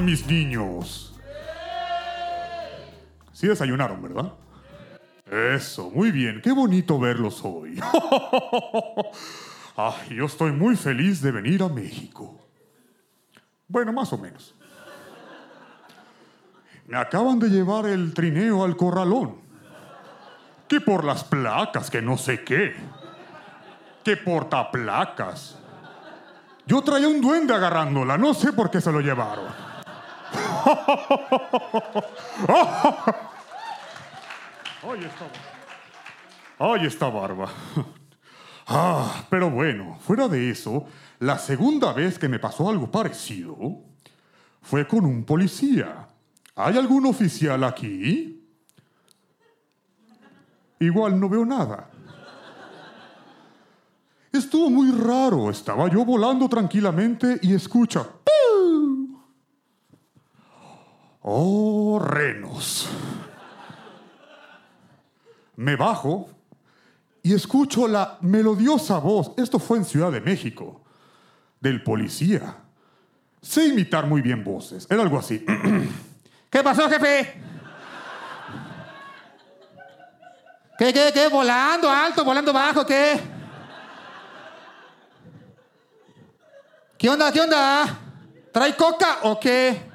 ¿Cómo están mis niños? Sí desayunaron, ¿verdad? Eso, muy bien. Qué bonito verlos hoy. Ay, yo estoy muy feliz de venir a México. Bueno, más o menos. Me acaban de llevar el trineo al corralón. Que por las placas, que no sé qué. Que portaplacas. Yo traía un duende agarrándola, no sé por qué se lo llevaron. Esta barba. Ay, esta barba. Ah, pero bueno, fuera de eso, la segunda vez que me pasó algo parecido fue con un policía. ¿Hay algún oficial aquí? Igual no veo nada. Estuvo muy raro. Estaba yo volando tranquilamente y escucha. Oh, renos. Me bajo y escucho la melodiosa voz. Esto fue en Ciudad de México. Del policía. Sé imitar muy bien voces. Era algo así. ¿Qué pasó, jefe? ¿Qué, qué, qué? ¿Volando alto, volando bajo, qué? ¿Qué onda, qué onda? ¿Trae coca o qué?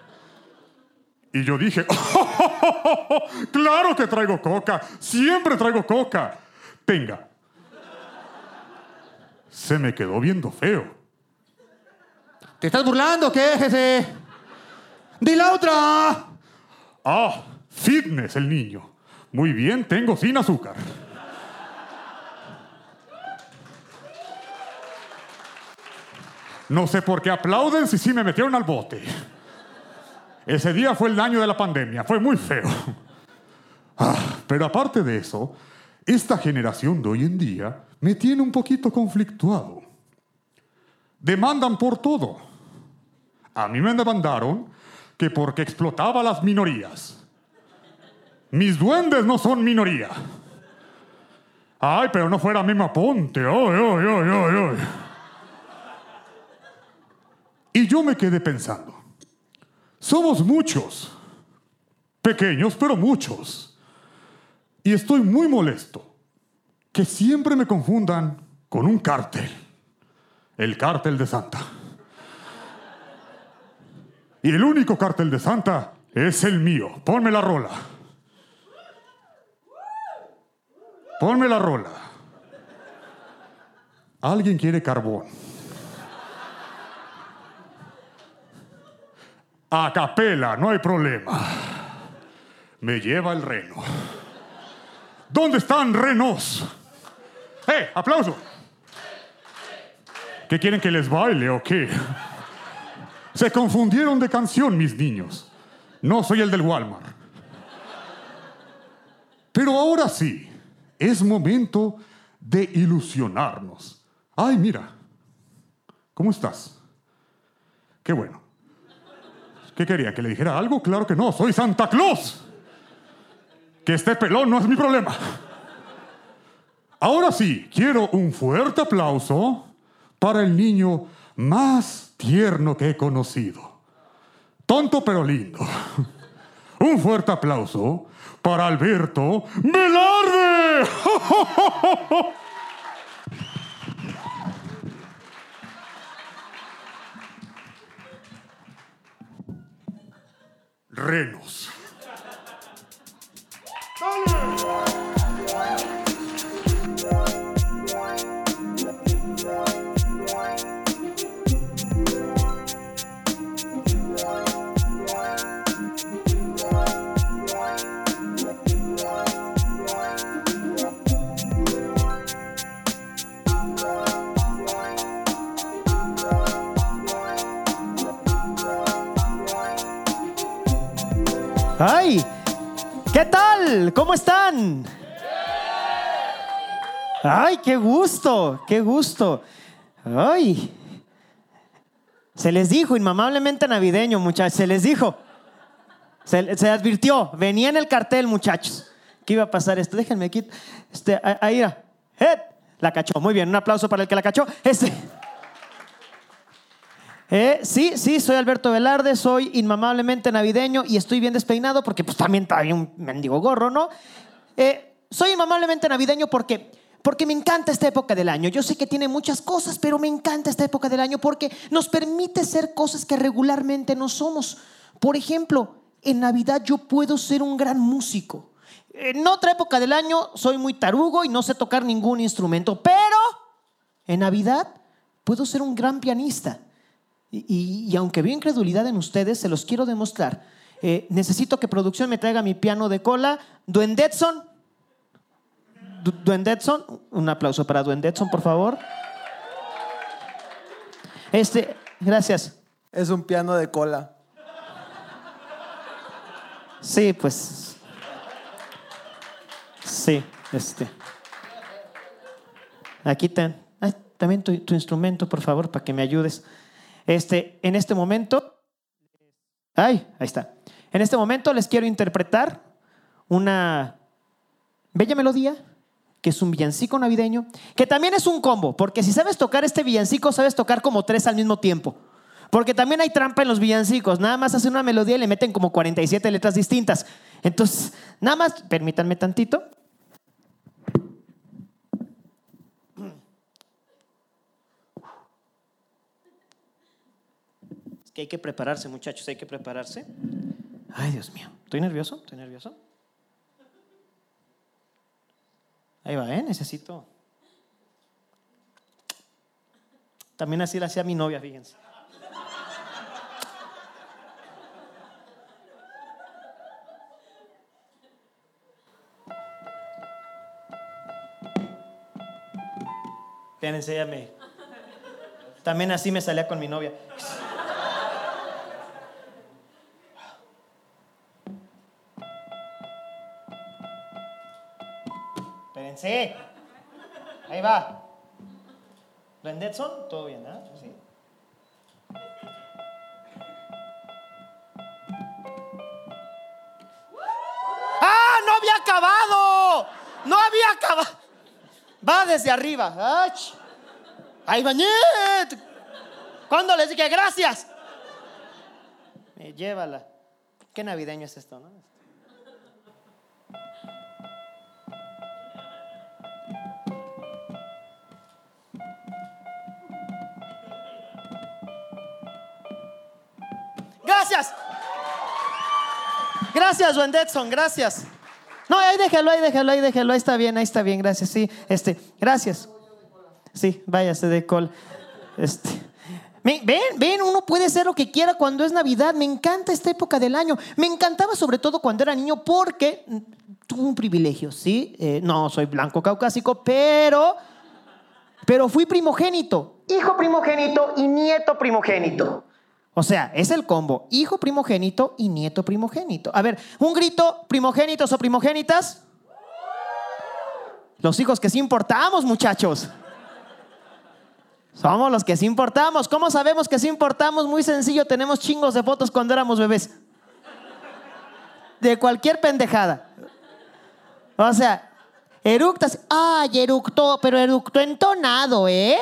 Y yo dije, claro que traigo coca, siempre traigo coca. Venga. Se me quedó viendo feo. ¿Te estás burlando qué, jefe? ¡Di la otra! Ah, fitness el niño. Muy bien, tengo sin azúcar. No sé por qué aplauden si sí me metieron al bote. Ese día fue el año de la pandemia, fue muy feo. Ah, pero aparte de eso, esta generación de hoy en día me tiene un poquito conflictuado. Demandan por todo. A mí me demandaron que porque explotaba las minorías. Mis duendes no son minoría. Ay, pero no fuera Mema Ponte. Ay, ay, ay, ay, ay. Y yo me quedé pensando. Somos muchos. Pequeños, pero muchos. Y estoy muy molesto que siempre me confundan con un cártel. El cártel de Santa. Y el único cártel de Santa es el mío. Ponme la rola. Ponme la rola. Alguien quiere carbón. A capela, no hay problema. Me lleva el reno. ¿Dónde están renos? ¡Eh! ¡Aplauso! ¿Qué quieren que les baile o qué? Se confundieron de canción, mis niños. No soy el del Walmart. Pero ahora sí, es momento de ilusionarnos. Ay, mira. ¿Cómo estás? Qué bueno. ¿Qué quería? ¿Que le dijera algo? Claro que no, soy Santa Claus. Que esté pelón no es mi problema. Ahora sí, quiero un fuerte aplauso para el niño más tierno que he conocido. Tonto pero lindo. Un fuerte aplauso para Alberto Velarde. Renos. ¡Ay! ¿Qué tal? ¿Cómo están? ¡Ay, qué gusto! ¡Qué gusto! ¡Ay! Se les dijo, inmamablemente navideño, muchachos, se les dijo. Se, advirtió, venía en el cartel, muchachos, que iba a pasar esto. Déjenme aquí. Este, ahí. ¡Eh! La cachó. Muy bien, un aplauso para el que la cachó. Este. Eh, sí, sí, soy Alberto Velarde, soy inmamablemente navideño y estoy bien despeinado porque pues también trae un mendigo gorro, ¿no? Eh, soy inmamablemente navideño porque, porque me encanta esta época del año. Yo sé que tiene muchas cosas, pero me encanta esta época del año porque nos permite ser cosas que regularmente no somos. Por ejemplo, en Navidad yo puedo ser un gran músico. En otra época del año soy muy tarugo y no sé tocar ningún instrumento, pero en Navidad puedo ser un gran pianista. Y, y aunque veo incredulidad en ustedes, se los quiero demostrar. Eh, necesito que producción me traiga mi piano de cola. Duendetson. Du- Duendetson. Un aplauso para Duendetson, por favor. Este, gracias. Es un piano de cola. Sí, pues. Sí, este. Aquí ten. también tu, tu instrumento, por favor, para que me ayudes. Este, en este momento. Ay, ahí está. En este momento les quiero interpretar una bella melodía, que es un villancico navideño, que también es un combo, porque si sabes tocar este villancico, sabes tocar como tres al mismo tiempo. Porque también hay trampa en los villancicos. Nada más hacen una melodía y le meten como 47 letras distintas. Entonces, nada más, permítanme tantito. Que hay que prepararse, muchachos, hay que prepararse. Ay, Dios mío. ¿Estoy nervioso? ¿Estoy nervioso? Ahí va, ¿eh? Necesito. También así la hacía mi novia, fíjense. Espérense, ella me- También así me salía con mi novia. Ahí va. ¿Blendetson? Todo bien, ¿ah? Sí. ¡Ah! ¡No había acabado! ¡No había acabado! Va desde arriba. ¡Ach! ¡Ay, bañet! ¿Cuándo les dije gracias? Me llévala. Qué navideño es esto, ¿no? Gracias, Wendetson, gracias. No, ahí déjalo, ahí déjalo, ahí déjalo, ahí está bien, ahí está bien, gracias, sí. Este, gracias. Sí, váyase de col. Este. Ven, ven, uno puede ser lo que quiera cuando es Navidad. Me encanta esta época del año. Me encantaba sobre todo cuando era niño porque tuve un privilegio, ¿sí? Eh, no soy blanco caucásico, pero, pero fui primogénito. Hijo primogénito y nieto primogénito. O sea, es el combo. Hijo primogénito y nieto primogénito. A ver, un grito, primogénitos o primogénitas. Los hijos que sí importamos, muchachos. Somos los que sí importamos. ¿Cómo sabemos que sí importamos? Muy sencillo, tenemos chingos de fotos cuando éramos bebés. De cualquier pendejada. O sea, eructas. Ay, eructó, pero eructó entonado, ¿eh?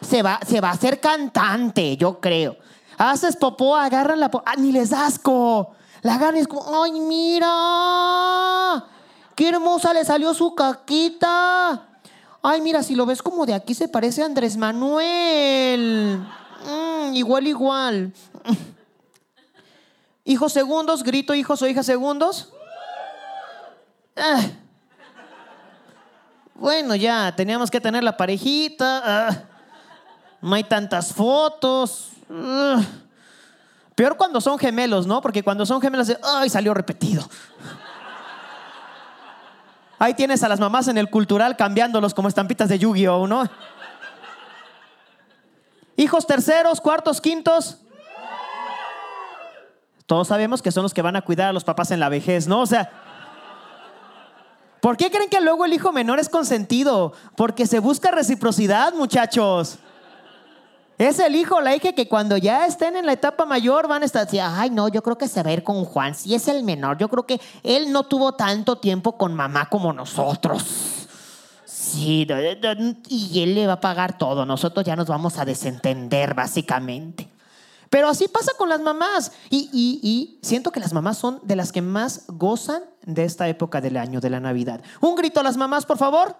Se va, se va a hacer cantante, yo creo. Haces popó, agarran la popó. Ah, ni les asco. La agarran es como, ay, mira. Qué hermosa le salió su caquita. Ay, mira, si lo ves como de aquí se parece a Andrés Manuel. Mm, igual, igual. Hijos segundos, grito hijos o hijas segundos. Ah. Bueno, ya, teníamos que tener la parejita. ah. No hay tantas fotos. Peor cuando son gemelos, ¿no? Porque cuando son gemelos, ay, salió repetido. Ahí tienes a las mamás en el cultural cambiándolos como estampitas de Yu-Gi-Oh, ¿no? Hijos terceros, cuartos, quintos. Todos sabemos que son los que van a cuidar a los papás en la vejez, ¿no? O sea, ¿por qué creen que luego el hijo menor es consentido? Porque se busca reciprocidad, muchachos. Es el hijo la hija que cuando ya estén en la etapa mayor van a estar así, ay no, yo creo que se va a ir con Juan, si es el menor, yo creo que él no tuvo tanto tiempo con mamá como nosotros. Sí, y él le va a pagar todo, nosotros ya nos vamos a desentender básicamente. Pero así pasa con las mamás. Y, y- y siento que las mamás son de las que más gozan de esta época del año, de la Navidad. Un grito a las mamás, por favor.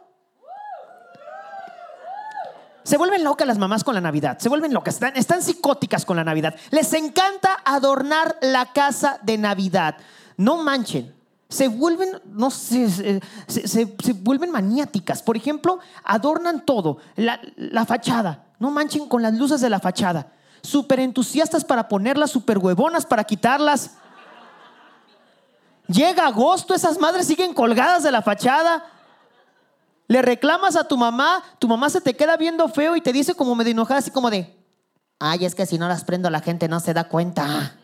Se vuelven locas las mamás con la Navidad. Se vuelven locas. Están, están psicóticas con la Navidad. Les encanta adornar la casa de Navidad. No manchen. Se vuelven, no se- se- se vuelven maniáticas. Por ejemplo, adornan todo. La, la fachada. No manchen con las luces de la fachada. Súper entusiastas para ponerlas, súper huevonas para quitarlas. Llega agosto, esas madres siguen colgadas de la fachada. Le reclamas a tu mamá, tu mamá se te queda viendo feo y te dice como medio enojada, así como de, ay, es que si no las prendo la gente no se da cuenta.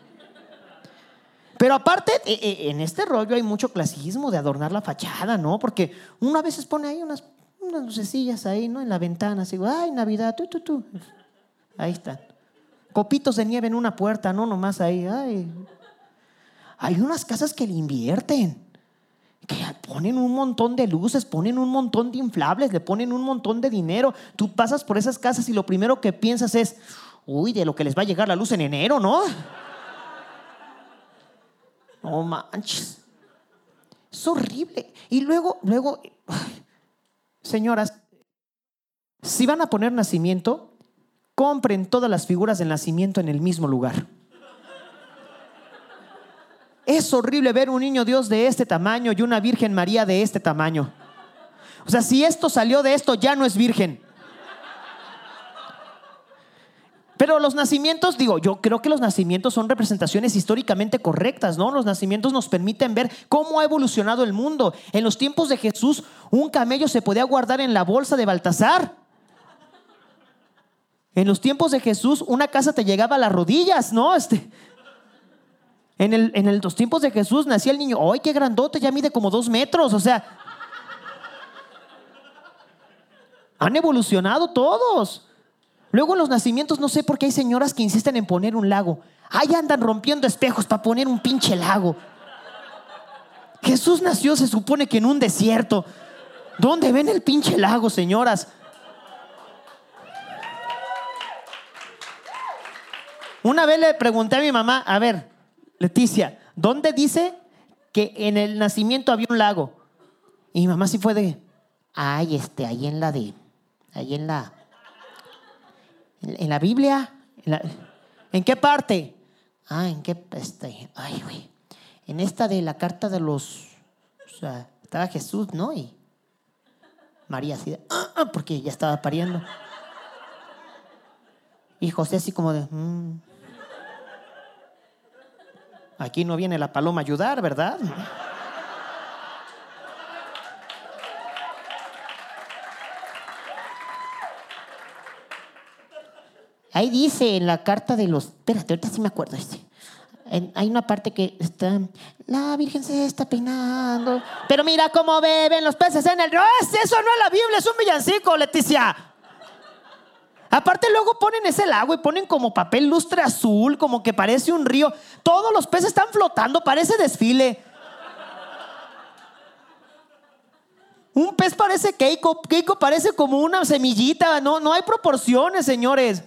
Pero aparte, eh, eh, en este rollo hay mucho clasismo de adornar la fachada, ¿no? Porque uno a veces pone ahí unas, unas lucecillas ahí, ¿no? En la ventana, así, ay, Navidad, tú, tú, tú. Ahí están. Copitos de nieve en una puerta, no nomás ahí, ay. Hay unas casas que le invierten que ponen un montón de luces, ponen un montón de inflables, le ponen un montón de dinero. Tú pasas por esas casas y lo primero que piensas es, uy, de lo que les va a llegar la luz en enero, ¿no? No manches. Es horrible. Y luego, luego, señoras, si van a poner nacimiento, compren todas las figuras del nacimiento en el mismo lugar. Es horrible ver un niño Dios de este tamaño y una Virgen María de este tamaño. O sea, si esto salió de esto, ya no es virgen. Pero los nacimientos, digo, yo creo que los nacimientos son representaciones históricamente correctas, ¿no? Los nacimientos nos permiten ver cómo ha evolucionado el mundo. En los tiempos de Jesús, un camello se podía guardar en la bolsa de Baltasar. En los tiempos de Jesús, una casa te llegaba a las rodillas, ¿no? Este, en, el, en el- los tiempos de Jesús nacía el niño, ¡ay, qué grandote! Ya mide como dos metros, o sea. Han evolucionado todos. Luego en los nacimientos, no sé por qué hay señoras que insisten en poner un lago. Ahí andan rompiendo espejos para poner un pinche lago. Jesús nació, se supone que en un desierto. ¿Dónde ven el pinche lago, señoras? Una vez le pregunté a mi mamá, a ver, Leticia, ¿dónde dice que en el nacimiento había un lago? Y mi mamá sí fue de, ay, este, ahí en la de, ahí en la, en, la Biblia, ¿en qué parte? Ah, ¿en qué, este, ay, güey, en esta de la carta de los, o sea, estaba Jesús, ¿no? Y María así de, "Ah, ah", porque ya estaba pariendo. Y José así como de, "Mm". Aquí no viene la paloma a ayudar, ¿verdad? Ahí dice en la carta de los... Espérate, ahorita sí me acuerdo. Este. En- hay una parte que está... La Virgen se está peinando. Pero mira cómo beben los peces en el... Es- eso no es la Biblia, es un villancico, Leticia. Aparte luego ponen ese lago y ponen como papel lustre azul, como que parece un río. Todos los peces están flotando, parece desfile. Un pez parece Keiko, Keiko parece como una semillita, no, no hay proporciones, señores.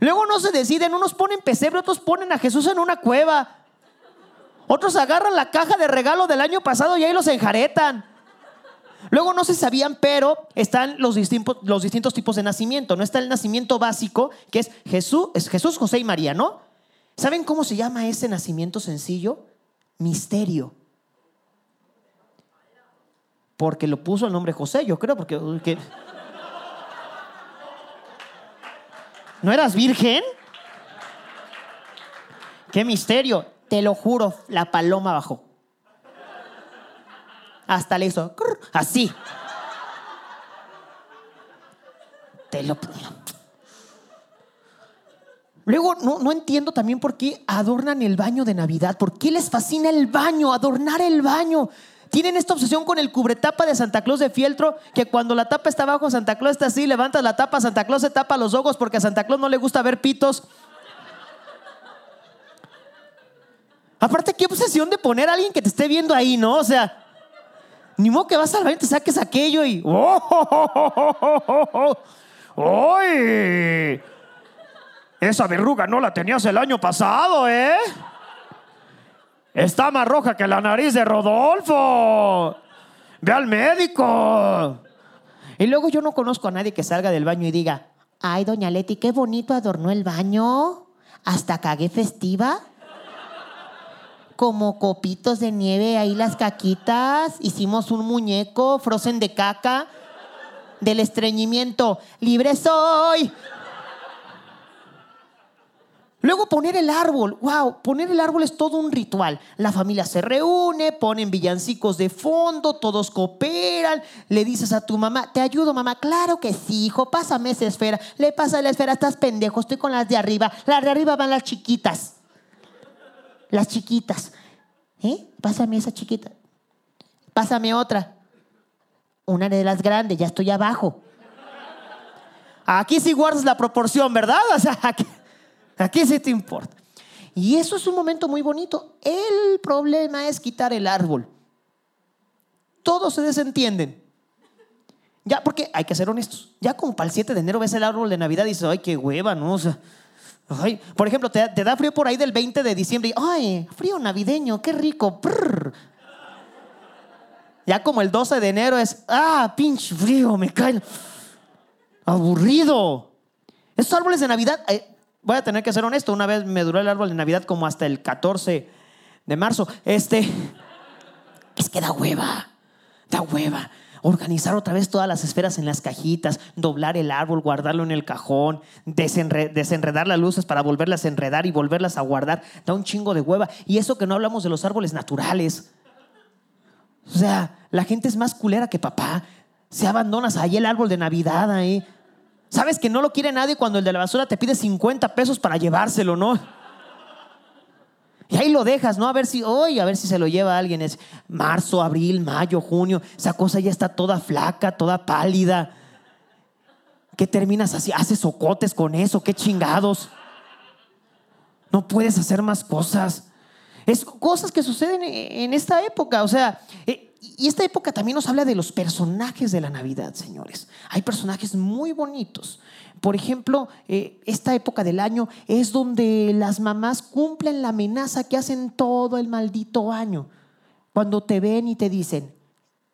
Luego no se deciden, unos ponen pesebre, otros ponen a Jesús en una cueva. Otros agarran la caja de regalo del año pasado y ahí los enjaretan. Luego no se sabían, pero están los distintos, tipos de nacimiento. No está el nacimiento básico, que es Jesús, es Jesús, José y María, ¿no? ¿Saben cómo se llama ese nacimiento sencillo? Misterio. Porque lo puso el nombre José, yo creo, porque... que- ¿No eras virgen? ¡Qué misterio! Te lo juro, la paloma bajó. Hasta le hizo así. Te lo. Luego, no, no entiendo también por qué adornan el baño de Navidad. ¿Por qué les fascina el baño? Adornar el baño. Tienen esta obsesión con el cubretapa de Santa Claus de fieltro, que cuando la tapa está abajo, Santa Claus está así, levantas la tapa, Santa Claus se tapa los ojos porque a Santa Claus no le gusta ver pitos. Aparte, qué obsesión de poner a alguien que te esté viendo ahí, ¿no? O sea, ni modo que vas al baño y te saques aquello y. ¡Oh! ¡Ay! Esa verruga no la tenías el año pasado, ¿eh? Está más roja que la nariz de Rodolfo. Ve al médico. Y luego yo no conozco a nadie que salga del baño y diga, ay, doña Leti, qué bonito adornó el baño. Hasta cagué festiva. Como copitos de nieve ahí las caquitas. Hicimos un muñeco frozen de caca. Del estreñimiento. Libre soy. Luego poner el árbol, wow, poner el árbol es todo un ritual. La familia se reúne, ponen villancicos de fondo, todos cooperan, le dices a tu mamá, te ayudo mamá, claro que sí, hijo, pásame esa esfera, le pasa la esfera, estás pendejo, estoy con las de arriba, las de arriba van las chiquitas, las chiquitas, ¿eh? Pásame esa chiquita, pásame otra, una de las grandes, ya estoy abajo. Aquí sí guardas la proporción, ¿verdad? O sea, aquí... ¿A qué se te importa? Y eso es un momento muy bonito. El problema es quitar el árbol. Todos se desentienden. Ya, porque hay que ser honestos. Ya como para el 7 de enero ves el árbol de Navidad y dices, ay, qué hueva, ¿no? O sea, por ejemplo, te, da frío por ahí del 20 de diciembre y, ay, frío navideño, qué rico. Ya como el 12 de enero es, ah, pinche frío, me cae. Aburrido. Esos árboles de Navidad, eh, voy a tener que ser honesto, una vez me duró el árbol de Navidad como hasta el 14 de marzo. Este, es que da hueva, da hueva. Organizar otra vez todas las esferas en las cajitas, doblar el árbol, guardarlo en el cajón, desenre desenredar las luces para volverlas a enredar y volverlas a guardar, da un chingo de hueva. Y eso que no hablamos de los árboles naturales. O sea, la gente es más culera que papá. Se abandonas ahí el árbol de Navidad ahí. Sabes que no lo quiere nadie cuando el de la basura te pide 50 pesos para llevárselo, ¿no? Y ahí lo dejas, ¿no? A ver si, hoy, a ver si se lo lleva alguien. Es marzo, abril, mayo, junio. Esa cosa ya está toda flaca, toda pálida. ¿Qué terminas así? ¿Haces socotes con eso? ¿Qué chingados? No puedes hacer más cosas. Es cosas que suceden en esta época. O sea, y esta época también nos habla de los personajes de la Navidad, señores. Hay personajes muy bonitos. Por ejemplo, eh, esta época del año es donde las mamás cumplen la amenaza que hacen todo el maldito año. Cuando te ven y te dicen,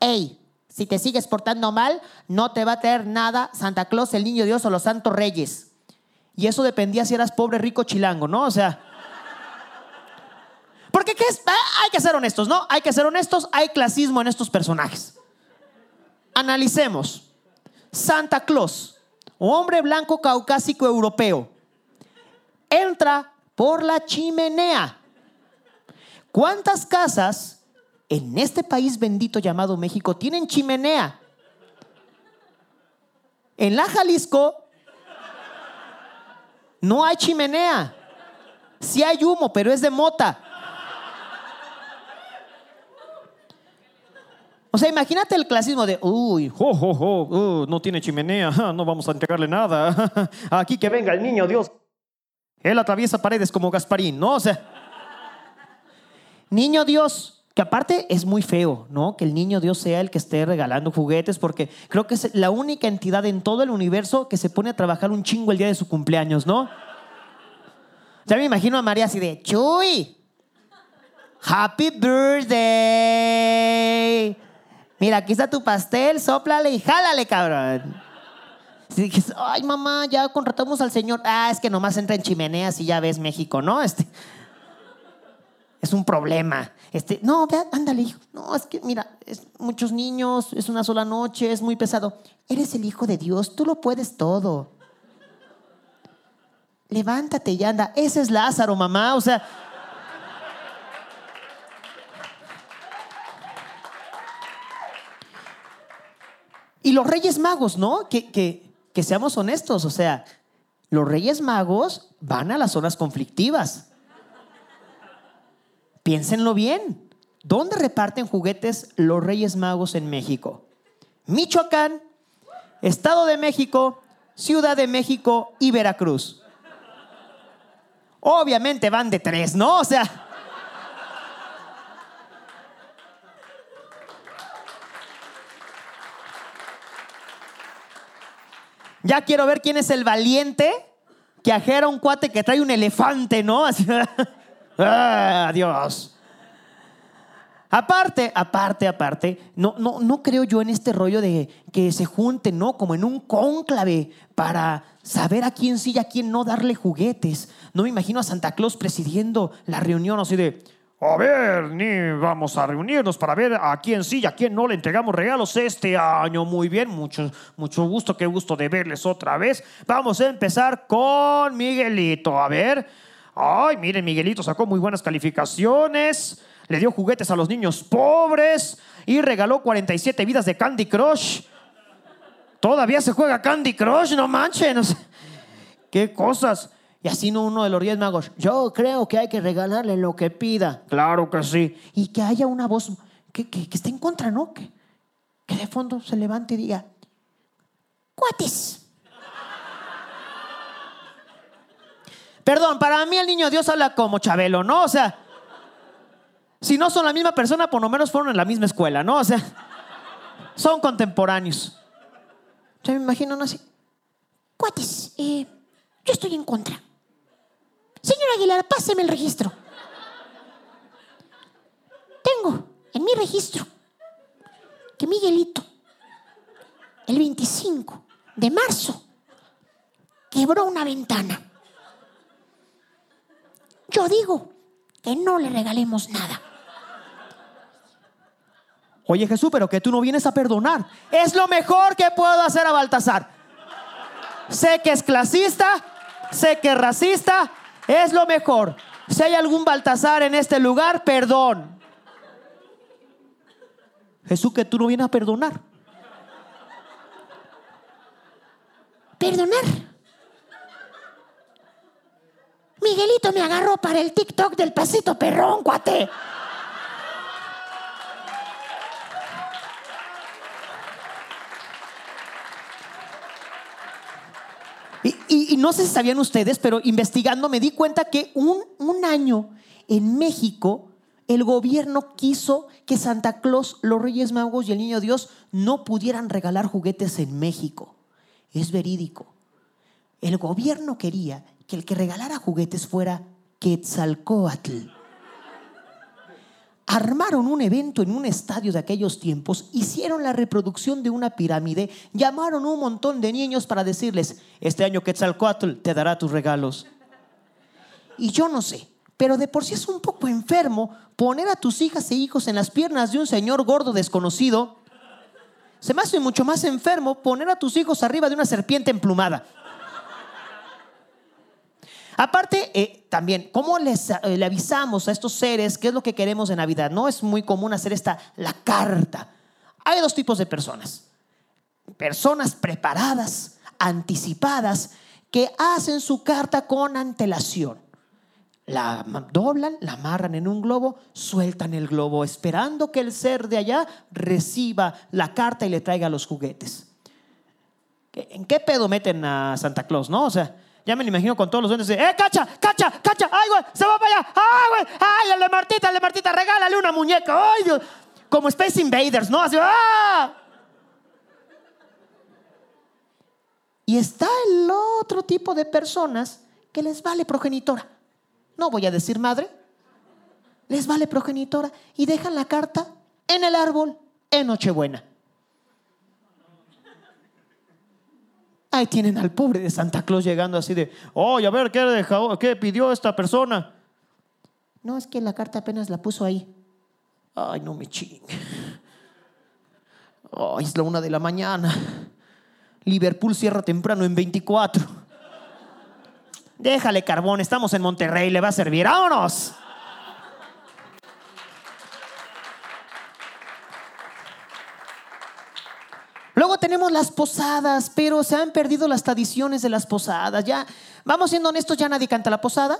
hey, si te sigues portando mal, no te va a traer nada Santa Claus, el Niño Dios o los Santos Reyes. Y eso dependía si eras pobre, rico, chilango, ¿no? O sea, porque ¿qué es? Ah, hay que ser honestos, ¿no? Hay que ser honestos, hay clasismo en estos personajes. Analicemos. Santa Claus, hombre blanco caucásico europeo, entra por la chimenea. ¿Cuántas casas en este país bendito llamado México tienen chimenea? En la Jalisco no hay chimenea. Sí hay humo, pero es de mota. O sea, imagínate el clasismo de, uy, jo, jo, jo, uh, no tiene chimenea, no vamos a entregarle nada. Aquí que venga el niño Dios. Él atraviesa paredes como Gasparín, ¿no? O sea, niño Dios, que aparte es muy feo, ¿no? Que el niño Dios sea el que esté regalando juguetes, porque creo que es la única entidad en todo el universo que se pone a trabajar un chingo el día de su cumpleaños, ¿no? Ya me imagino a María así de, Chuy, Happy Birthday. Mira, aquí está tu pastel, soplale y jálale, cabrón. Si ay, mamá, ya contratamos al señor. Ah, es que nomás entra en chimeneas y ya ves México, ¿no? Este. Es un problema. Este, no, vea, ándale, hijo. No, es que, mira, es muchos niños, es una sola noche, es muy pesado. Eres el hijo de Dios, tú lo puedes todo. Levántate y anda. Ese es Lázaro, mamá. O sea. Y los Reyes Magos, ¿no? Que, que, seamos honestos, o sea, los Reyes Magos van a las zonas conflictivas. Piénsenlo bien. ¿Dónde reparten juguetes los Reyes Magos en México? Michoacán, Estado de México, Ciudad de México y Veracruz. Obviamente van de tres, ¿no? O sea, Ya quiero ver quién es el valiente que ajera un cuate que trae un elefante, ¿no? Ah, Dios. Aparte, aparte, aparte, no, no, no creo yo en este rollo de que se junten, ¿no? Como en un cónclave para saber a quién sí y a quién no darle juguetes. No me imagino a Santa Claus presidiendo la reunión así de, a ver, ni vamos a reunirnos para ver a quién sí y a quién no le entregamos regalos este año. Muy bien, mucho, mucho gusto, qué gusto de verles otra vez. Vamos a empezar con Miguelito. A ver, ay, miren, Miguelito sacó muy buenas calificaciones le dio juguetes a los niños pobres y regaló 47 vidas de Candy Crush. Todavía se juega Candy Crush, no manchen. Qué cosas. Y así no uno de los Reyes Magos. Yo creo que hay que regalarle lo que pida. Claro que sí. Y que haya una voz que, que, esté en contra, ¿no? Que, que de fondo se levante y diga, cuates. Perdón, para mí el niño Dios habla como Chabelo, ¿no? O sea, si no son la misma persona, por lo menos fueron en la misma escuela, ¿no? O sea, son contemporáneos. Yo me imagino así. Cuates, eh, yo estoy en contra. Señor Aguilar, páseme el registro. Tengo en mi registro que Miguelito, el 25 de marzo, quebró una ventana. Yo digo que no le regalemos nada. Oye Jesús, pero que tú no vienes a perdonar. Es lo mejor que puedo hacer a Baltasar. Sé que es clasista, sé que es racista, es lo mejor. Si hay algún Baltasar en este lugar, perdón. Jesús, que tú no vienes a perdonar. Perdonar. Miguelito me agarró para el TikTok del pasito perrón, cuate. Y, no sé si sabían ustedes, pero investigando me di cuenta que un, un año en México el gobierno quiso que Santa Claus, los Reyes Magos y el Niño Dios no pudieran regalar juguetes en México. Es verídico. El gobierno quería que el que regalara juguetes fuera Quetzalcoatl armaron un evento en un estadio de aquellos tiempos, hicieron la reproducción de una pirámide, llamaron un montón de niños para decirles, este año Quetzalcoatl te dará tus regalos. Y yo no sé, pero de por sí es un poco enfermo poner a tus hijas e hijos en las piernas de un señor gordo desconocido. Se me hace mucho más enfermo poner a tus hijos arriba de una serpiente emplumada. Aparte, eh, también, ¿cómo les, eh, le avisamos a estos seres qué es lo que queremos de Navidad? No es muy común hacer esta, la carta. Hay dos tipos de personas. Personas preparadas, anticipadas, que hacen su carta con antelación. La doblan, la amarran en un globo, sueltan el globo, esperando que el ser de allá reciba la carta y le traiga los juguetes. ¿En qué pedo meten a Santa Claus, no? O sea, ya me lo imagino con todos los duendes de, ¡eh, cacha, cacha, cacha! ¡Ay, güey! ¡Se va para allá! ¡Ay, güey! ¡Ay, de Martita, de Martita! ¡Regálale una muñeca! ¡Ay, Dios! Como Space Invaders, ¿no? Así, ¡ah! Y está el otro tipo de personas que les vale progenitora. No voy a decir madre. Les vale progenitora y dejan la carta en el árbol en Nochebuena. Ahí tienen al pobre de Santa Claus llegando así de, oye, a ver, ¿qué, dejó, ¿qué pidió esta persona? No, es que la carta apenas la puso ahí. Ay, no me chingue. Ay, es la una de la mañana. Liverpool cierra temprano en 24. Déjale carbón, estamos en Monterrey, le va a servir. ¡Vámonos! Luego tenemos las posadas, pero se han perdido las tradiciones de las posadas. Ya, vamos siendo honestos, ya nadie canta la posada.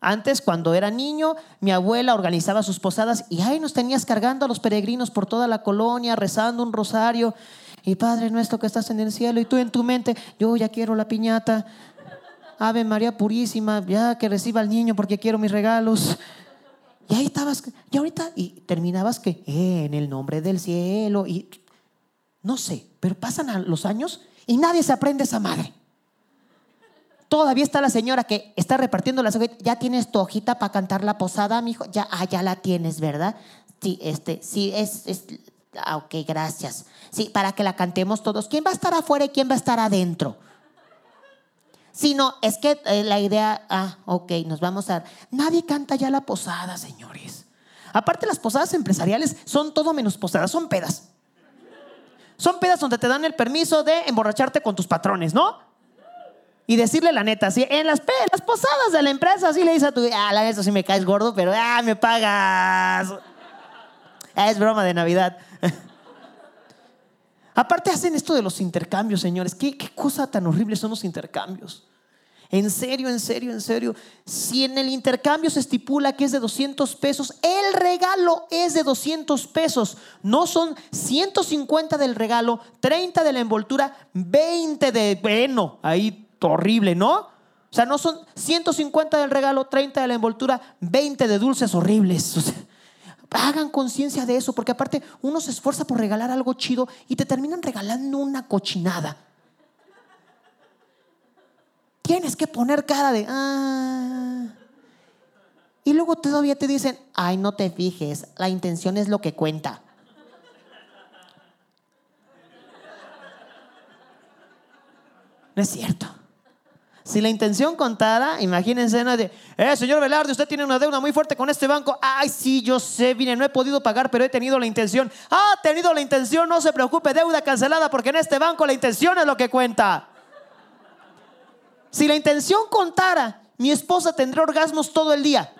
Antes, cuando era niño, mi abuela organizaba sus posadas y ahí nos tenías cargando a los peregrinos por toda la colonia, rezando un rosario. Y Padre nuestro que estás en el cielo, y tú en tu mente, yo ya quiero la piñata. Ave María Purísima, ya que reciba al niño porque quiero mis regalos. Y ahí estabas, y ahorita, y terminabas que, eh, en el nombre del cielo, y no sé, pero pasan los años y nadie se aprende esa madre. todavía está la señora que está repartiendo las hojitas. Ya tienes tu hojita para cantar la posada, mijo. Ya, ah, ya la tienes, ¿verdad? Sí, este, sí, es, ah, ok, gracias. Sí, para que la cantemos todos. ¿Quién va a estar afuera y quién va a estar adentro? Sí, no, es que eh, la idea, ah, ok, nos vamos a... Nadie canta ya la posada, señores. Aparte, las posadas empresariales son todo menos posadas, son pedas. Son pedas donde te dan el permiso de emborracharte con tus patrones, ¿no? Y decirle la neta, sí, en las, posadas de la empresa, así le dices a tu, ah, la neta me caes gordo, pero ah, me pagas. Ah, es broma de Navidad. Aparte hacen esto de los intercambios, señores. ¿Qué, qué cosa tan horrible son los intercambios. En serio, en serio, en serio. Si en el intercambio se estipula que es de 200 pesos, el regalo es de 200 pesos. No son 150 del regalo, 30 de la envoltura, 20 de... Bueno, ahí horrible, ¿no? O sea, no son 150 del regalo, 30 de la envoltura, 20 de dulces horribles. Hagan conciencia de eso, porque aparte uno se esfuerza por regalar algo chido y te terminan regalando una cochinada. Tienes que poner cara de... Ah. Y luego todavía te dicen, ay, no te fijes, la intención es lo que cuenta. No es cierto. Si la intención contara, imagínense, ¿no? de, eh, señor Velarde, usted tiene una deuda muy fuerte con este banco. Ay, sí, yo sé, mire, no he podido pagar, pero he tenido la intención. Ah, tenido la intención, no se preocupe, deuda cancelada, porque en este banco la intención es lo que cuenta. Si la intención contara, mi esposa tendrá orgasmos todo el día.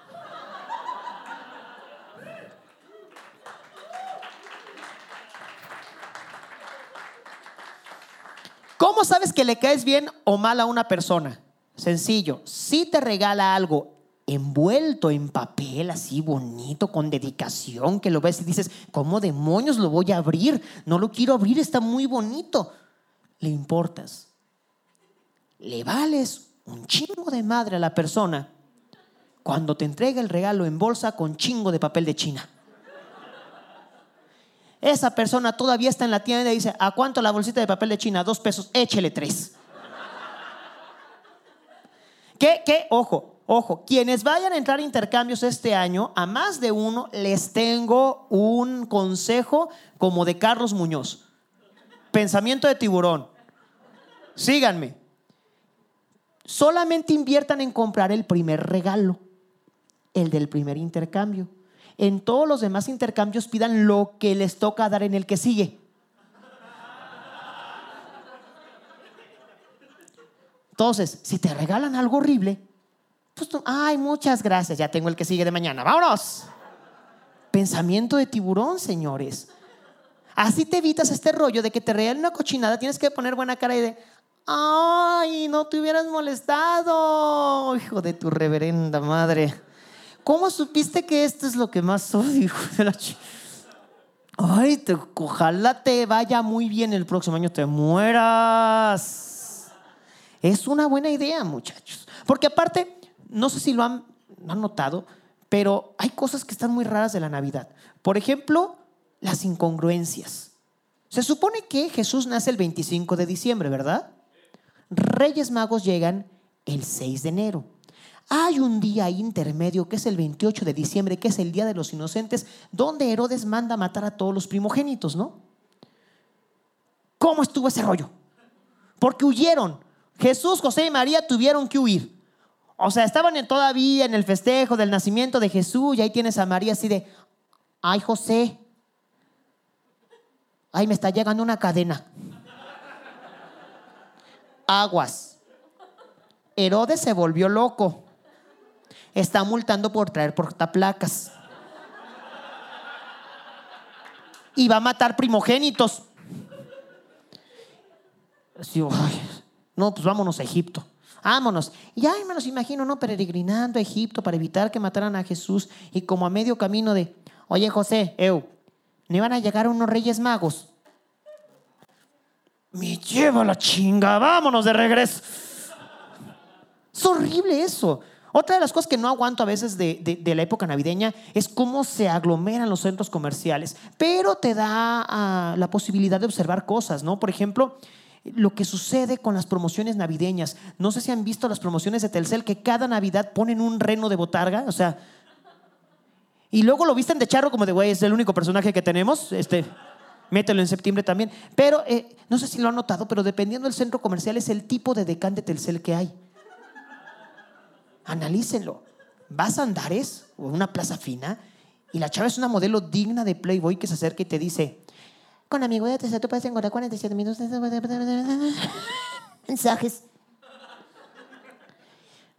¿Cómo sabes que le caes bien o mal a una persona? Sencillo, si te regala algo envuelto en papel así bonito, con dedicación, que lo ves y dices, ¿cómo demonios lo voy a abrir? No lo quiero abrir, está muy bonito. Le importas. Le vales un chingo de madre a la persona cuando te entrega el regalo en bolsa con chingo de papel de China. Esa persona todavía está en la tienda y dice, ¿a cuánto la bolsita de papel de China? Dos pesos, échele tres. ¿Qué? ¿Qué? Ojo, ojo. Quienes vayan a entrar a intercambios este año, a más de uno les tengo un consejo como de Carlos Muñoz. Pensamiento de tiburón. Síganme. Solamente inviertan en comprar el primer regalo, el del primer intercambio. En todos los demás intercambios pidan lo que les toca dar en el que sigue. Entonces, si te regalan algo horrible, pues tú, ay, muchas gracias, ya tengo el que sigue de mañana. Vámonos. Pensamiento de tiburón, señores. Así te evitas este rollo de que te regalen una cochinada, tienes que poner buena cara y de, ay, no te hubieras molestado, hijo de tu reverenda madre. ¿Cómo supiste que esto es lo que más odio, Ay, te- ojalá te vaya muy bien el próximo año, te mueras. Es una buena idea, muchachos. Porque aparte, no sé si lo han, lo han notado, pero hay cosas que están muy raras de la Navidad. Por ejemplo, las incongruencias. Se supone que Jesús nace el 25 de diciembre, ¿verdad? Reyes Magos llegan el 6 de enero. Hay un día intermedio que es el 28 de diciembre, que es el Día de los Inocentes, donde Herodes manda matar a todos los primogénitos, ¿no? ¿Cómo estuvo ese rollo? Porque huyeron. Jesús, José y María tuvieron que huir. O sea, estaban todavía en el festejo del nacimiento de Jesús y ahí tienes a María así de, ay José, ay me está llegando una cadena. Aguas. Herodes se volvió loco. Está multando por traer portaplacas. Y va a matar primogénitos. No, pues vámonos a Egipto. Vámonos. Y ay, me los imagino, ¿no? Peregrinando a Egipto para evitar que mataran a Jesús. Y como a medio camino de, oye José, Eu, ¿no iban a llegar unos reyes magos? Me lleva la chinga, vámonos de regreso. Es horrible eso. Otra de las cosas que no aguanto a veces de, de- la época navideña es cómo se aglomeran los centros comerciales, pero te da ah, la posibilidad de observar cosas, ¿no? Por ejemplo, lo que sucede con las promociones navideñas. No sé si han visto las promociones de Telcel que cada Navidad ponen un reno de botarga, o sea, y luego lo visten de charro como de, güey, es el único personaje que tenemos, este, mételo en septiembre también. Pero eh, no sé si lo han notado, pero dependiendo del centro comercial es el tipo de decán de Telcel que hay. Analícenlo. Vas a Andares o una plaza fina y la chava es una modelo digna de Playboy que se acerca y te dice, con amigo de Telcel tú puedes engordar 47 minutos. Mensajes.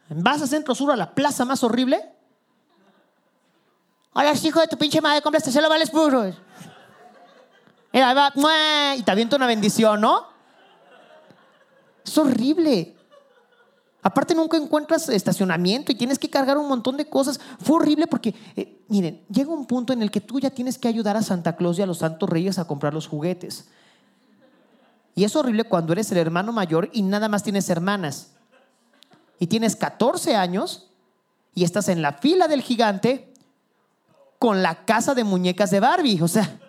Vas a Centro Sur, a la plaza más horrible. Hola, hijo de tu pinche madre, compras Telcel o vales puros. Mira, ahí va, ¡mua! Y te avienta una bendición, ¿no? Es horrible. Aparte nunca encuentras estacionamiento y tienes que cargar un montón de cosas. Fue horrible porque, eh, miren, llega un punto en el que tú ya tienes que ayudar a Santa Claus y a los Santos Reyes a comprar los juguetes. Y es horrible cuando eres el hermano mayor y nada más tienes hermanas. Y tienes 14 años y estás en la fila del gigante con la casa de muñecas de Barbie. O sea,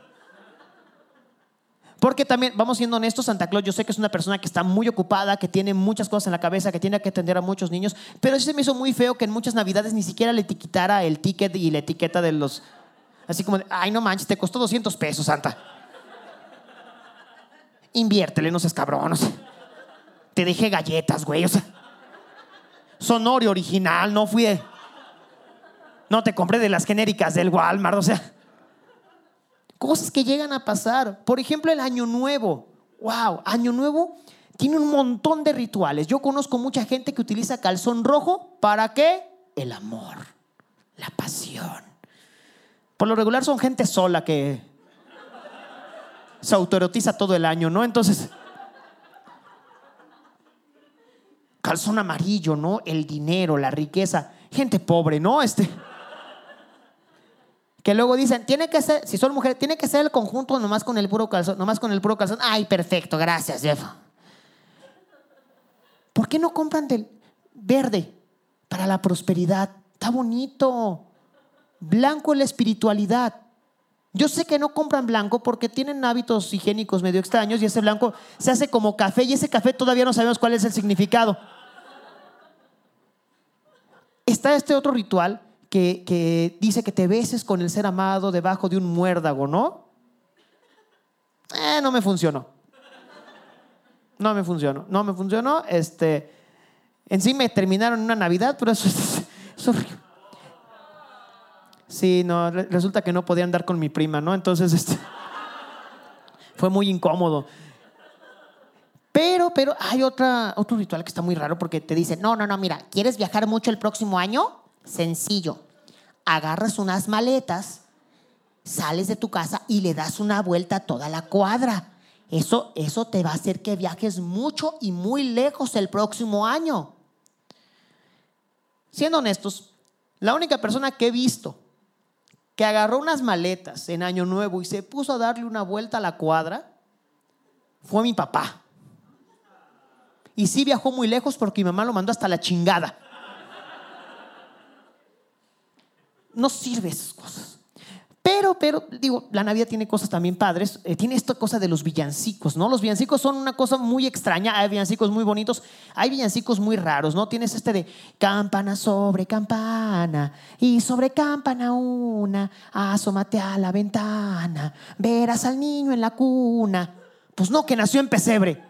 porque también, vamos siendo honestos, Santa Claus, yo sé que es una persona que está muy ocupada, que tiene muchas cosas en la cabeza, que tiene que atender a muchos niños, pero sí se me hizo muy feo que en muchas navidades ni siquiera le etiquetara el ticket y la etiqueta de los... Así como, ay, no manches, te costó 200 pesos, Santa. Inviértele, no seas cabrón. o sea. te dejé galletas, güey. O sea, Sonore original, no fui de... No te compré de las genéricas del Walmart, o sea... Cosas que llegan a pasar. Por ejemplo, el Año Nuevo. Wow, Año Nuevo tiene un montón de rituales. Yo conozco mucha gente que utiliza calzón rojo. ¿Para qué? El amor, la pasión. Por lo regular son gente sola que se autoerotiza todo el año, ¿no? Entonces, calzón amarillo, ¿no? El dinero, la riqueza. Gente pobre, ¿no? Este que luego dicen, tiene que ser, si son mujeres, tiene que ser el conjunto nomás con el puro calzón, nomás con el puro calzón. Ay, perfecto, gracias, Jeff. ¿Por qué no compran del verde para la prosperidad? Está bonito. Blanco es la espiritualidad. Yo sé que no compran blanco porque tienen hábitos higiénicos medio extraños y ese blanco se hace como café y ese café todavía no sabemos cuál es el significado. Está este otro ritual que, que dice que te beses con el ser amado debajo de un muérdago, ¿no? Eh, no me funcionó. No me funcionó. No me funcionó. Este, en sí me terminaron una Navidad, pero eso es. Sí, no, re- resulta que no podía andar con mi prima, ¿no? Entonces, este, fue muy incómodo. Pero, pero hay otra, otro ritual que está muy raro porque te dice, no, no, no, mira, ¿quieres viajar mucho el próximo año? Sencillo. Agarras unas maletas, sales de tu casa y le das una vuelta a toda la cuadra. Eso, eso te va a hacer que viajes mucho y muy lejos el próximo año. Siendo honestos, la única persona que he visto que agarró unas maletas en Año Nuevo y se puso a darle una vuelta a la cuadra fue mi papá. Y sí viajó muy lejos porque mi mamá lo mandó hasta la chingada. No sirve esas cosas. Pero, pero, digo, la Navidad tiene cosas también padres. Eh, tiene esta cosa de los villancicos, ¿no? Los villancicos son una cosa muy extraña. Hay villancicos muy bonitos, hay villancicos muy raros, ¿no? Tienes este de campana sobre campana y sobre campana una, asómate a la ventana, verás al niño en la cuna. Pues no, que nació en pesebre.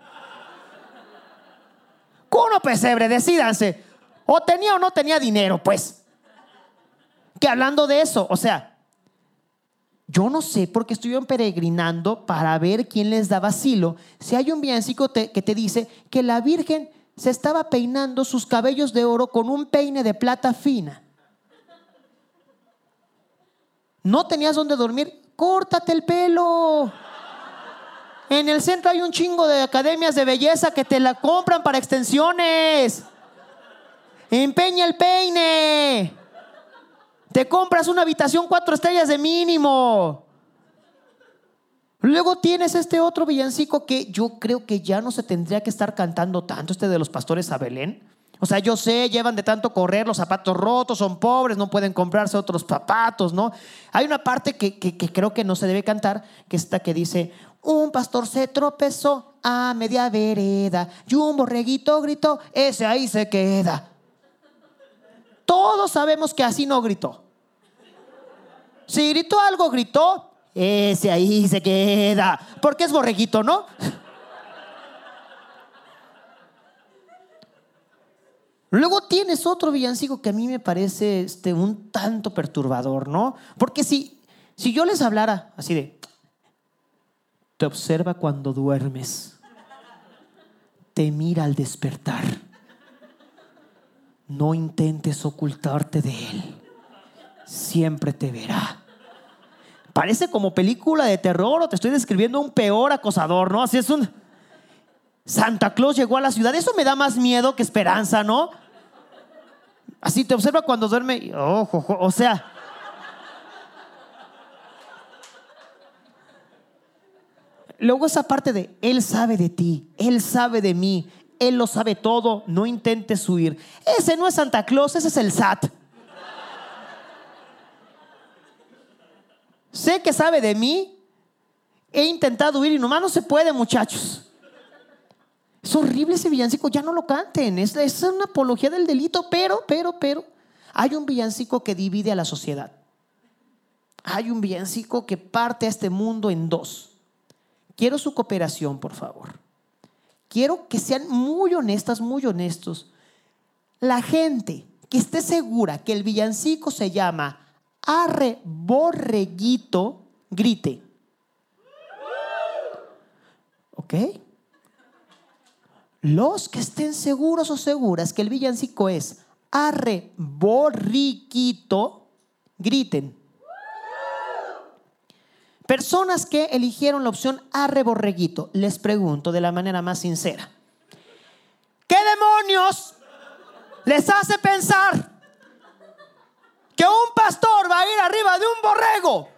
Cuno pesebre, decídanse. O tenía o no tenía dinero, pues. Que hablando de eso, o sea, yo no sé porque estuvieron peregrinando para ver quién les daba asilo. Si hay un villancico que te dice que la Virgen se estaba peinando sus cabellos de oro con un peine de plata fina. No tenías dónde dormir, córtate el pelo. En el centro hay un chingo de academias de belleza que te la compran para extensiones. Empeña el peine. Te compras una habitación cuatro estrellas de mínimo. Luego tienes este otro villancico que yo creo que ya no se tendría que estar cantando tanto, este de los pastores a Belén. O sea, yo sé, llevan de tanto correr, los zapatos rotos, son pobres, no pueden comprarse otros zapatos, ¿no? Hay una parte que, que- creo que no se debe cantar, que es esta que dice, un pastor se tropezó a media vereda y un borreguito gritó, ese ahí se queda. Todos sabemos que así no gritó. Si gritó algo, gritó, ese ahí se queda. Porque es borreguito, ¿no? Luego tienes otro villancico que a mí me parece este, un tanto perturbador, ¿no? Porque si, si yo les hablara así de, te observa cuando duermes, te mira al despertar, no intentes ocultarte de él, siempre te verá. Parece como película de terror o te estoy describiendo un peor acosador, ¿no? Así es un... Santa Claus llegó a la ciudad. Eso me da más miedo que esperanza, ¿no? Así te observa cuando duerme. Ojo, ojo, o sea. Luego esa parte de Él sabe de ti, Él sabe de mí, Él lo sabe todo, no intentes huir. Ese no es Santa Claus, ese es el SAT. Sé que sabe de mí, he intentado huir y nomás no se puede, muchachos. Es horrible ese villancico, ya no lo canten. Es, es una apología del delito, pero, pero, pero, hay un villancico que divide a la sociedad. Hay un villancico que parte a este mundo en dos. Quiero su cooperación, por favor. Quiero que sean muy honestas, muy honestos. La gente que esté segura que el villancico se llama Arre Borreguito, grite. ¿Ok? Los que estén seguros o seguras que el villancico es arre borriquito, griten. Personas que eligieron la opción arre borreguito, les pregunto de la manera más sincera. ¿Qué demonios les hace pensar que un pastor va a ir arriba de un borrego?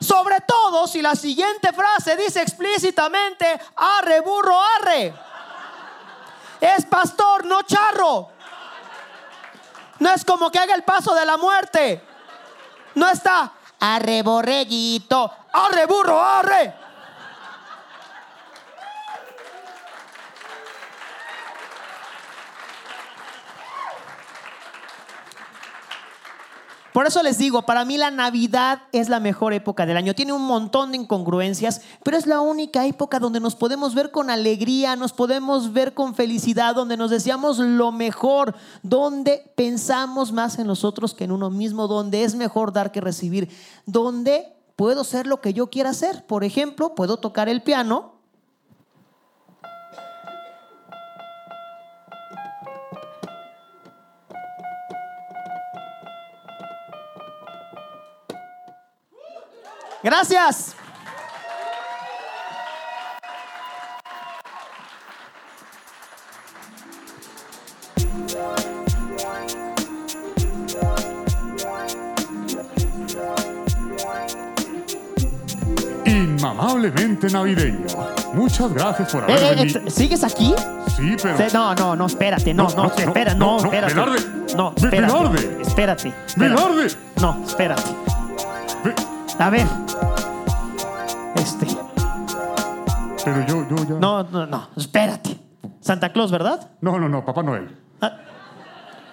Sobre todo si la siguiente frase dice explícitamente, arre, burro, arre. Es pastor, no charro. No es como que haga el paso de la muerte. No está, arre, borreguito, arre, burro, arre. Por eso les digo, para mí la Navidad es la mejor época del año. Tiene un montón de incongruencias, pero es la única época donde nos podemos ver con alegría, nos podemos ver con felicidad, donde nos deseamos lo mejor, donde pensamos más en nosotros que en uno mismo, donde es mejor dar que recibir, donde puedo ser lo que yo quiera hacer. Por ejemplo, puedo tocar el piano. Gracias. Inmamablemente navideño. Muchas gracias por haber Eh, eh, venido. eh, ¿Sigues aquí? Sí, pero. Se- No, no, no, espérate, no, No, no, no, espera, no, no, no, espérate. No, espérate. Velarde. Espérate. No, espérate. A ver. Este. Pero yo, yo ya. No, no, no, espérate. Santa Claus, ¿verdad? No, no, no, Papá Noel. Ah,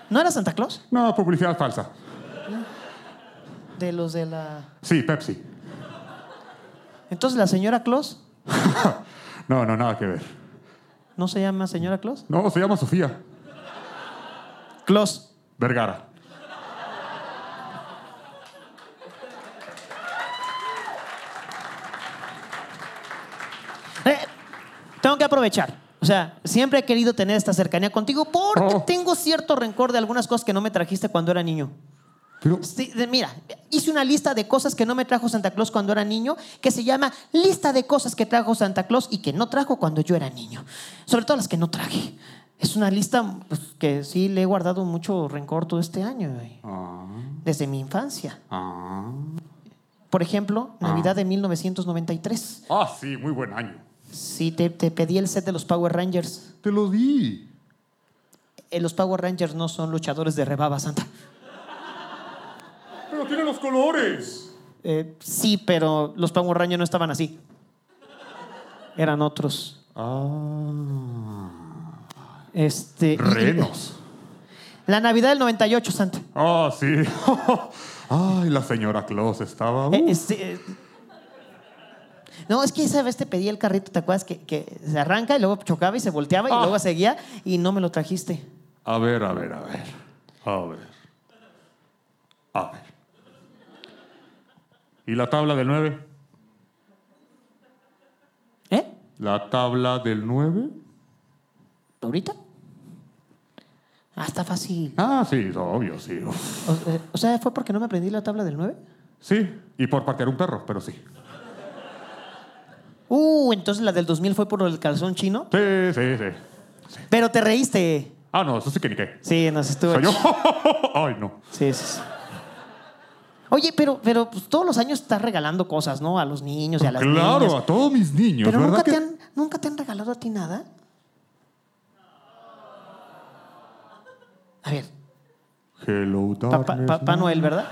¿No era Santa Claus? No, publicidad falsa. De los de la. Sí, Pepsi. Entonces la señora Claus No, no, nada que ver. no se llama señora Claus. No, se llama Sofía Claus. Vergara. Eh, tengo que aprovechar. O sea, siempre he querido tener esta cercanía contigo porque Oh. tengo cierto rencor de algunas cosas que no me trajiste cuando era niño. Pero, Sí, de- mira, hice una lista de cosas que no me trajo Santa Claus cuando era niño, que se llama lista de cosas que trajo Santa Claus y que no trajo cuando yo era niño. Sobre todo las que no traje. Es una lista pues, que sí le he guardado mucho rencor todo este año, güey. ah, desde mi infancia. ah. Por ejemplo, Navidad de 1993. Ah, sí, muy buen año. Sí, te, te pedí el set de los Power Rangers. Te lo di. Eh, los Power Rangers no son luchadores de rebaba, Santa. Pero tiene los colores. Eh, sí, pero los Power Rangers no estaban así. Eran otros. Ah. Este. Renos. La Navidad del 98, Santa. Ah, sí. Ay, la señora Claus estaba. uh, Eh, este, no, es que esa vez te pedí el carrito, ¿te acuerdas? Que, que se arranca y luego chocaba y se volteaba y Ah. luego seguía y no me lo trajiste. A ver, a ver, a ver. A ver. A ver. ¿Y la tabla del 9? ¿Eh? ¿La tabla del 9? ¿Ahorita? Ah, está fácil. Ah, sí, obvio, sí. O, eh, o sea, ¿fue porque no me aprendí la tabla del 9? Sí, y por patear un perro, pero sí. Uh, entonces la del 2000 fue por el calzón chino. Sí, sí, sí. Pero te reíste. Ah, no, eso sí que ni qué. Sí, nos estuvo. O sea, yo. Ay, no. Sí, sí, sí. Oye, pero, pero pues, todos los años estás regalando cosas, ¿no? A los niños y a las Claro, niñas. a todos mis niños, Pero ¿verdad? nunca que- te, han, nunca te han regalado a ti nada. A ver, Hello, darkness, Papá no. Noel, ¿verdad?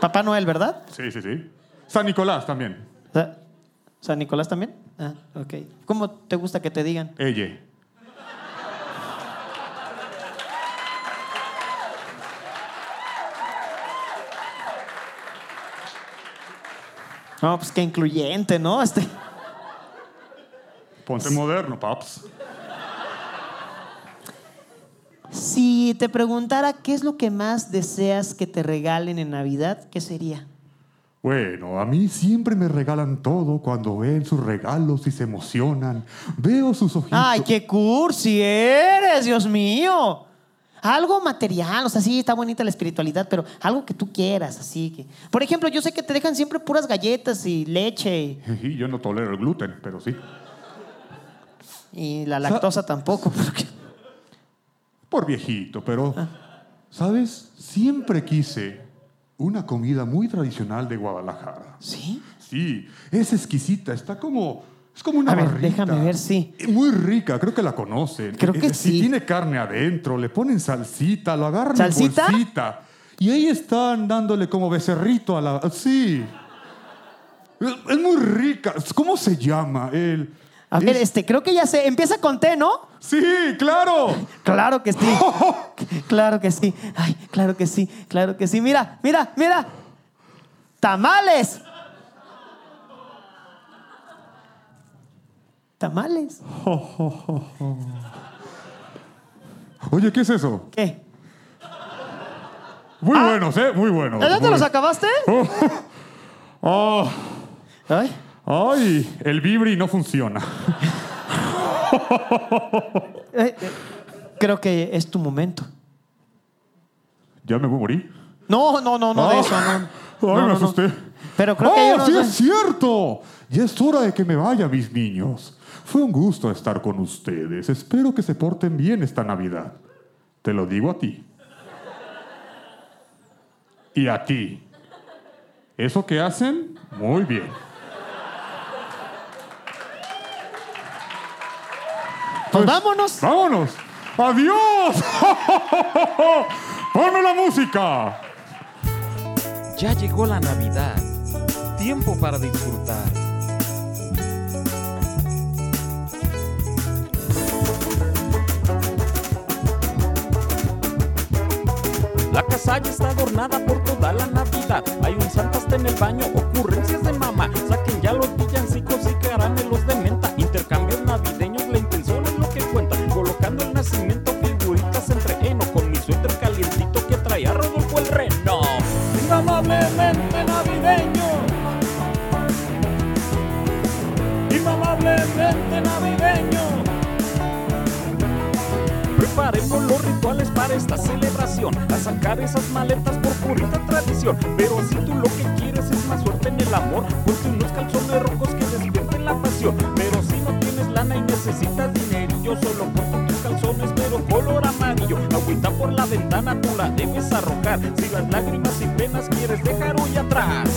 Papá Noel, ¿verdad? Sí, sí, sí. San Nicolás también. ¿San Nicolás también? Ah, ok. ¿Cómo te gusta que te digan? Ella. No, pues qué incluyente, ¿no? Este. Ponte moderno, paps. Si te preguntara qué es lo que más deseas que te regalen en Navidad, ¿qué sería? Bueno, a mí siempre me regalan todo cuando ven sus regalos y se emocionan. Veo sus ojitos. ¡Ay, qué cursi eres, Dios mío! Algo material, o sea, sí, está bonita la espiritualidad, pero algo que tú quieras, así que... Por ejemplo, yo sé que te dejan siempre puras galletas y leche Y yo no tolero el gluten, pero sí. y la lactosa tampoco, porque... Por viejito, pero. Ah. ¿Sabes? Siempre quise una comida muy tradicional de Guadalajara. ¿Sí? Sí, es exquisita, está como. Es como una A ver, barrita. déjame ver, sí. Eh, Muy rica, creo que la conocen. Creo que Eh, sí. Si tiene carne adentro, le ponen salsita, lo agarran ¿Salsita? en bolsita. Y ahí están dándole como becerrito a la. Sí. Es, es muy rica. ¿Cómo se llama? El. A ver, es- este, creo que ya sé. Empieza con T, ¿no? Sí, claro. Claro que sí. Claro que sí. Ay, claro que sí. Claro que sí. Mira, mira, mira. Tamales. Tamales. Oye, ¿qué es eso? ¿Qué? Muy buenos, ¿eh? Muy buenos. ¿Ya te muy- los acabaste? Oh, Ay. Ay, el vibri no funciona. Eh, eh, creo que es tu momento. ¿Ya me voy a morir? No, no, no, no de Ah. eso, no. Ay, No, me no, no. asusté. Pero creo que ¡Oh, sí es cierto! Ya es hora de que me vaya, mis niños. Fue un gusto estar con ustedes. Espero que se porten bien esta Navidad. Te lo digo a ti. Y a ti. Eso que hacen, muy bien. Pues vámonos. ¡Vámonos! ¡Adiós! ¡Ponme la música! Ya llegó la Navidad. Tiempo para disfrutar. La casa ya está adornada por toda la Navidad. Hay un Santa hasta en el baño, ocurrencias de mamá. Saquen ya los villancicos y caramelos esta celebración, a sacar esas maletas por purita tradición. Pero si tú lo que quieres es más suerte en el amor, pues ponte unos calzones rojos que despierten la pasión. Pero si no tienes lana y necesitas dinerillo, solo ponte tus calzones, pero color amarillo. Agüita por la ventana, tú la debes arrojar. Si las lágrimas y penas quieres dejar hoy atrás.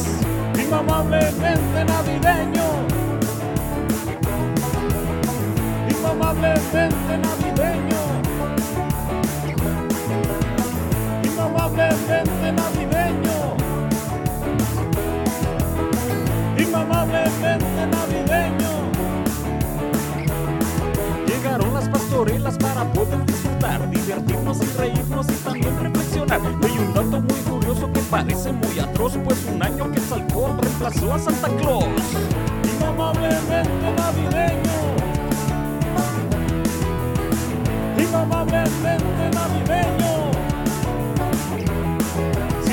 Inmamablemente navideño. Inmamablemente navideño. Inmamablemente navideño. Llegaron las pastorelas para poder disfrutar, divertirnos y reírnos y también reflexionar. Hay un dato muy curioso que parece muy atroz, pues un año que Salcón reemplazó a Santa Claus. Inmamablemente navideño. Inmamablemente navideño.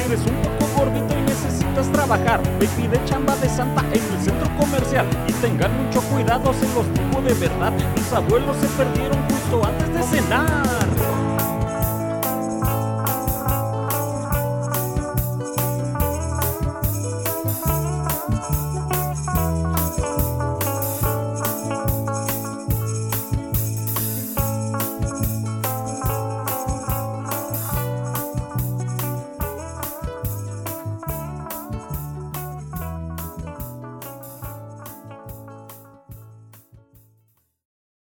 Eres un poco gordito y necesitas trabajar, y pide chamba de Santa en el centro comercial. Y tengan mucho cuidado, se los digo de verdad. Mis abuelos se perdieron justo antes de cenar.